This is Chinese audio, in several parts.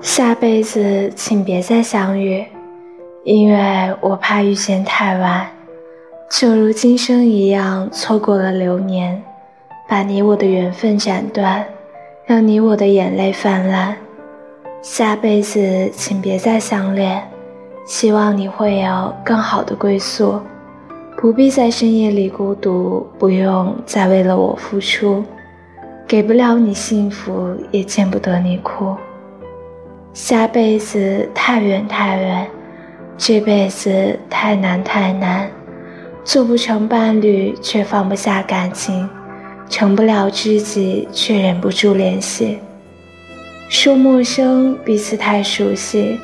下辈子请别再相遇，因为我怕遇见太晚，就如今生一样错过了流年，把你我的缘分斩断，让你我的眼泪泛滥。下辈子请别再相恋，希望你会有更好的归宿，不必在深夜里孤独，不用再为了我付出，给不了你幸福，也见不得你哭。下辈子太远太远，这辈子太难太难，做不成伴侣却放不下感情，成不了知己却忍不住联系。说陌生彼此太熟悉，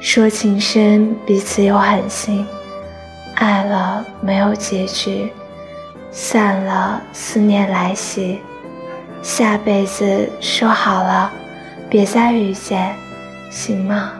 说情深彼此又狠心，爱了没有结局，散了思念来袭。下辈子说好了，别再遇见。行吗？